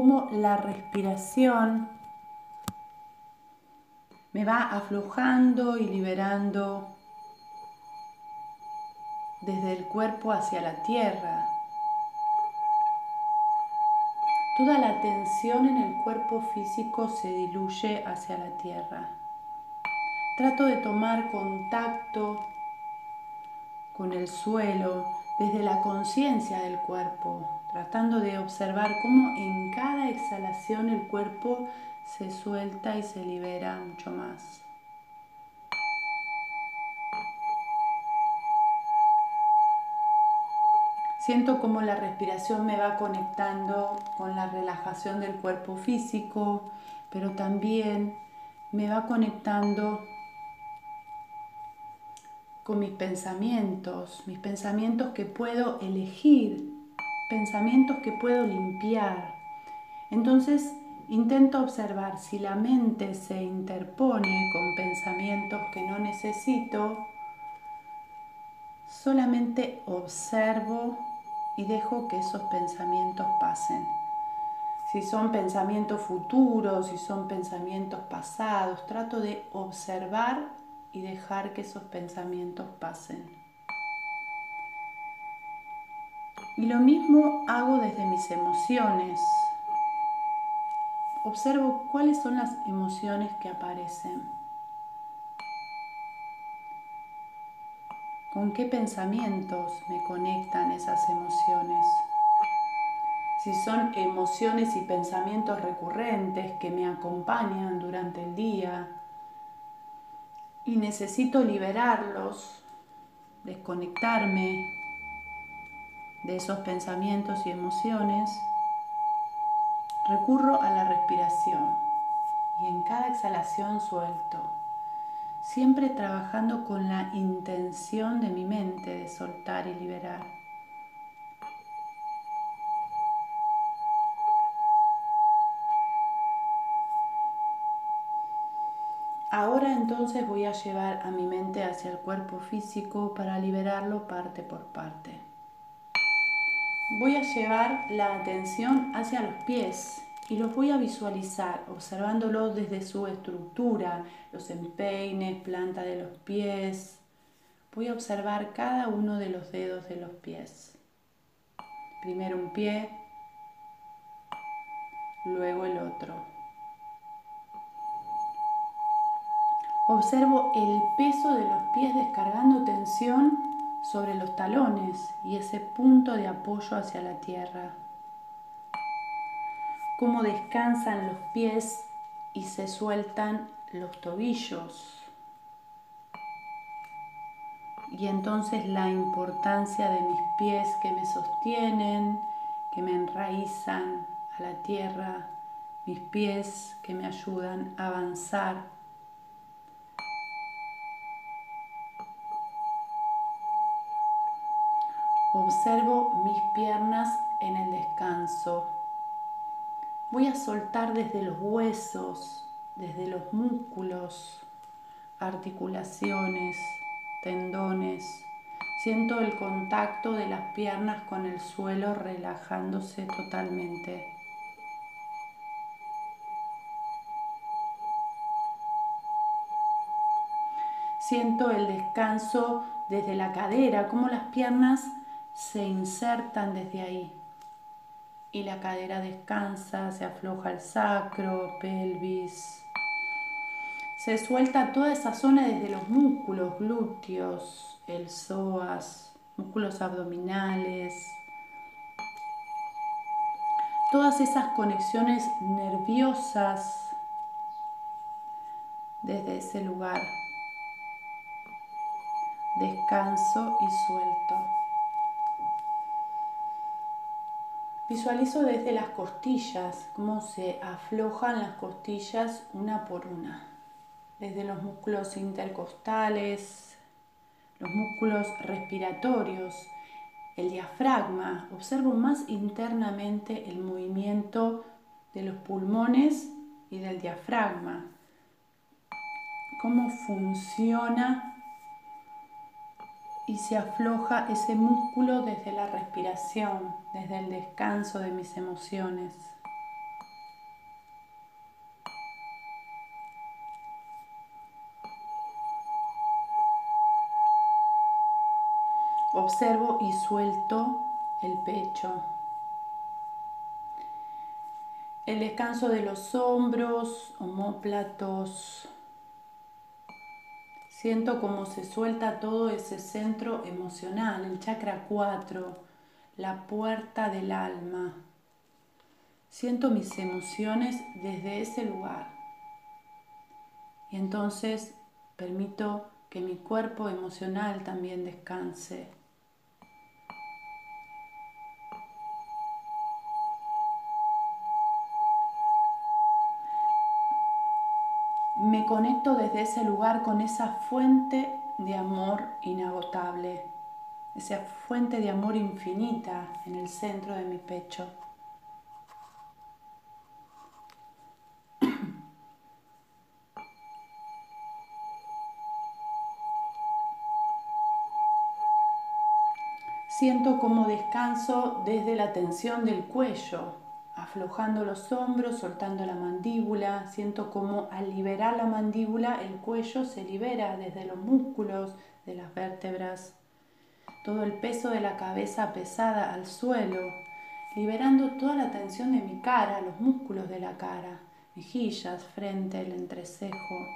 cómo la respiración me va aflojando y liberando desde el cuerpo hacia la tierra. Toda la tensión en el cuerpo físico se diluye hacia la tierra. Trato de tomar contacto con el suelo desde la conciencia del cuerpo, tratando de observar cómo en cada exhalación el cuerpo se suelta y se libera mucho más. Siento como la respiración me va conectando con la relajación del cuerpo físico, pero también me va conectando con mis pensamientos, mis pensamientos que puedo elegir, pensamientos que puedo limpiar. Entonces intento observar si la mente se interpone con pensamientos que no necesito, solamente observo y dejo que esos pensamientos pasen. Si son pensamientos futuros, si son pensamientos pasados, trato de observar y dejar que esos pensamientos pasen. Y lo mismo hago desde mis emociones. Observo cuáles son las emociones que aparecen. ¿Con qué pensamientos me conectan esas emociones? Si son emociones y pensamientos recurrentes que me acompañan durante el día y necesito liberarlos, desconectarme de esos pensamientos y emociones, recurro a la respiración y en cada exhalación suelto siempre trabajando con la intención de mi mente de soltar y liberar. Ahora entonces voy a llevar a mi mente hacia el cuerpo físico para liberarlo parte por parte. Voy a llevar la atención hacia los pies y los voy a visualizar observándolos desde su estructura, los empeines, planta de los pies. Voy a observar cada uno de los dedos de los pies. Primero un pie, luego el otro. Observo el peso de los pies descargando tensión sobre los talones y ese punto de apoyo hacia la tierra cómo descansan los pies y se sueltan los tobillos. Y entonces la importancia de mis pies que me sostienen, que me enraizan a la tierra, mis pies que me ayudan a avanzar. Observo mis piernas en el descanso. Voy a soltar desde los huesos, desde los músculos, articulaciones, tendones. Siento el contacto de las piernas con el suelo relajándose totalmente. Siento el descanso desde la cadera, cómo las piernas se insertan desde ahí y la cadera descansa, se afloja el sacro, pelvis. Se suelta toda esa zona desde los músculos, glúteos, el psoas, músculos abdominales. Todas esas conexiones nerviosas desde ese lugar. Descanso y suelto. Visualizo desde las costillas, cómo se aflojan las costillas una por una, desde los músculos intercostales, los músculos respiratorios, el diafragma. Observo más internamente el movimiento de los pulmones y del diafragma, cómo funciona y se afloja ese músculo desde la respiración, desde el descanso de mis emociones. Observo y suelto el pecho. El descanso de los hombros, homóplatos. Siento cómo se suelta todo ese centro emocional, el chakra 4, la puerta del alma. Siento mis emociones desde ese lugar. Y entonces permito que mi cuerpo emocional también descanse. Me conecto desde ese lugar con esa fuente de amor inagotable, esa fuente de amor infinita en el centro de mi pecho. Siento como descanso desde la tensión del cuello, aflojando los hombros, soltando la mandíbula. Siento como al liberar la mandíbula el cuello se libera desde los músculos de las vértebras. Todo el peso de la cabeza pesada al suelo, liberando toda la tensión de mi cara, los músculos de la cara, mejillas, frente, el entrecejo.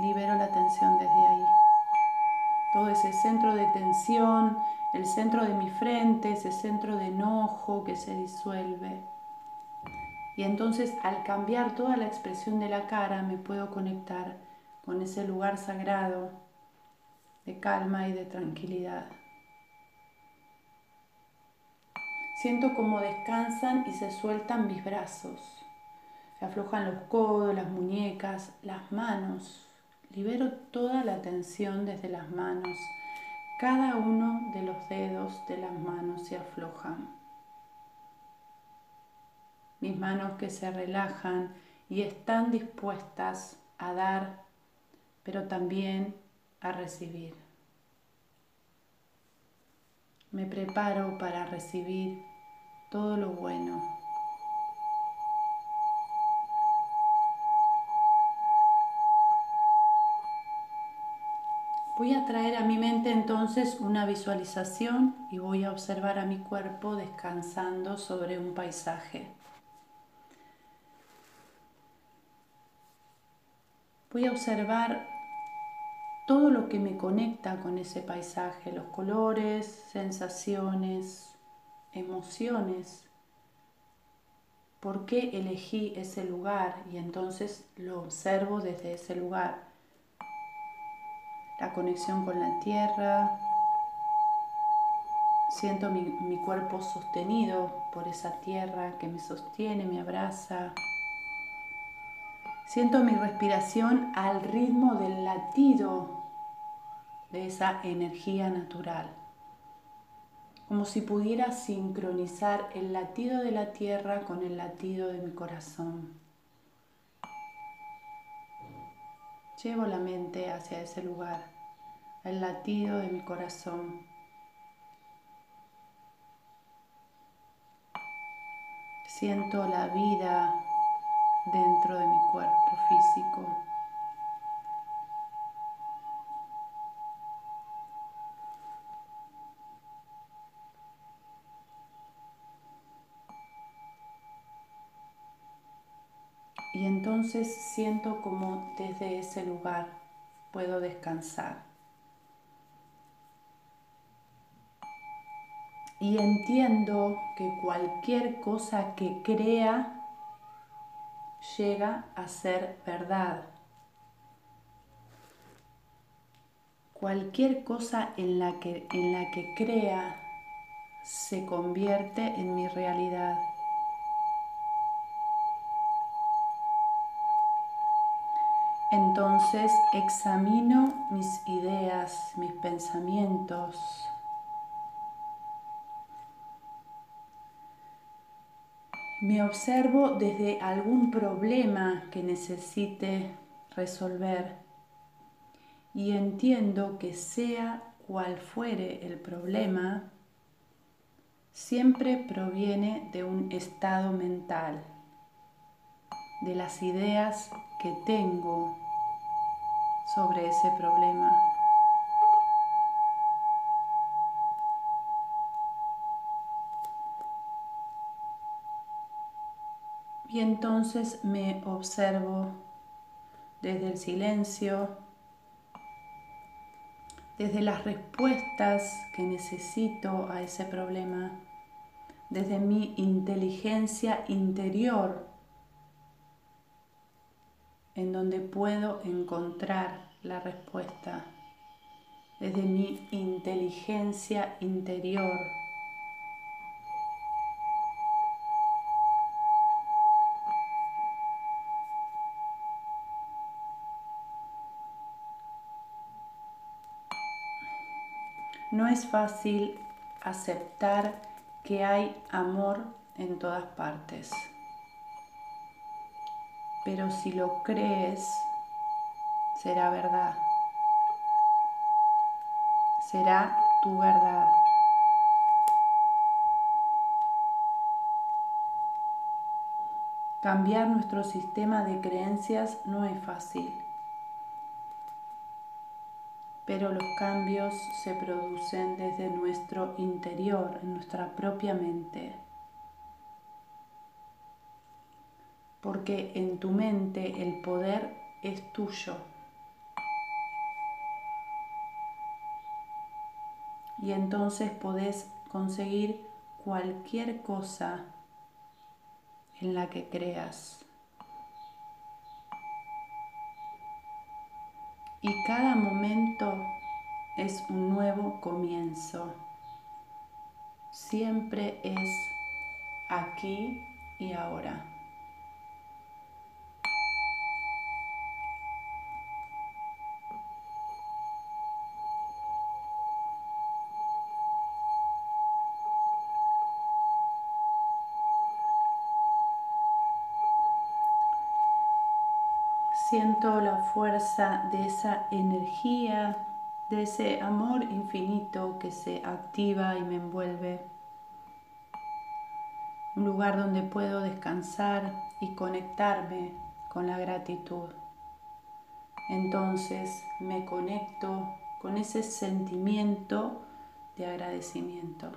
Libero la tensión desde ahí. Todo ese centro de tensión, el centro de mi frente, ese centro de enojo que se disuelve. Y entonces al cambiar toda la expresión de la cara me puedo conectar con ese lugar sagrado de calma y de tranquilidad. Siento como descansan y se sueltan mis brazos. Se aflojan los codos, las muñecas, las manos. Libero toda la tensión desde las manos cada uno de los dedos de las manos se aflojan. Mis manos que se relajan y están dispuestas a dar, pero también a recibir. Me preparo para recibir todo lo bueno. Voy a traer a mi mente entonces una visualización y voy a observar a mi cuerpo descansando sobre un paisaje. Voy a observar todo lo que me conecta con ese paisaje, los colores, sensaciones, emociones. ¿Por qué elegí ese lugar? Y entonces lo observo desde ese lugar la conexión con la tierra. Siento mi, cuerpo sostenido por esa tierra que me sostiene, me abraza. Siento mi respiración al ritmo del latido de esa energía natural, como si pudiera sincronizar el latido de la tierra con el latido de mi corazón. Llevo la mente hacia ese lugar, el latido de mi corazón. Siento la vida dentro de mi cuerpo físico. Entonces siento como desde ese lugar puedo descansar. Y entiendo que cualquier cosa que crea llega a ser verdad. Cualquier cosa en la que, en la que crea se convierte en mi realidad. Entonces examino mis ideas, mis pensamientos. Me observo desde algún problema que necesite resolver y entiendo que sea cual fuere el problema, siempre proviene de un estado mental, de las ideas que tengo sobre ese problema. Y entonces me observo desde el silencio, desde las respuestas que necesito a ese problema, desde mi inteligencia interior, en donde puedo encontrar la respuesta, desde mi inteligencia interior. No es fácil aceptar que hay amor en todas partes. Pero si lo crees, será verdad. Será tu verdad. Cambiar nuestro sistema de creencias no es fácil pero los cambios se producen desde nuestro interior, en nuestra propia mente. Porque en tu mente el poder es tuyo. Y entonces podés conseguir cualquier cosa en la que creas. y cada momento es un nuevo comienzo. Siempre es aquí y ahora. Siento la fuerza de esa energía, de ese amor infinito que se activa y me envuelve. Un lugar donde puedo descansar y conectarme con la gratitud. Entonces me conecto con ese sentimiento de agradecimiento.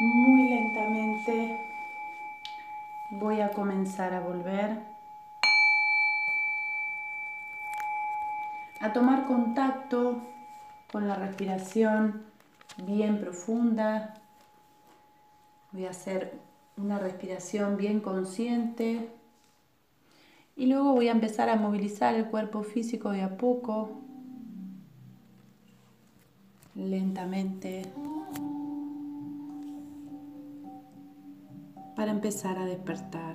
Muy lentamente voy a comenzar a volver a tomar contacto con la respiración bien profunda. Voy a hacer una respiración bien consciente y luego voy a empezar a movilizar el cuerpo físico de a poco, lentamente. Para empezar a despertar.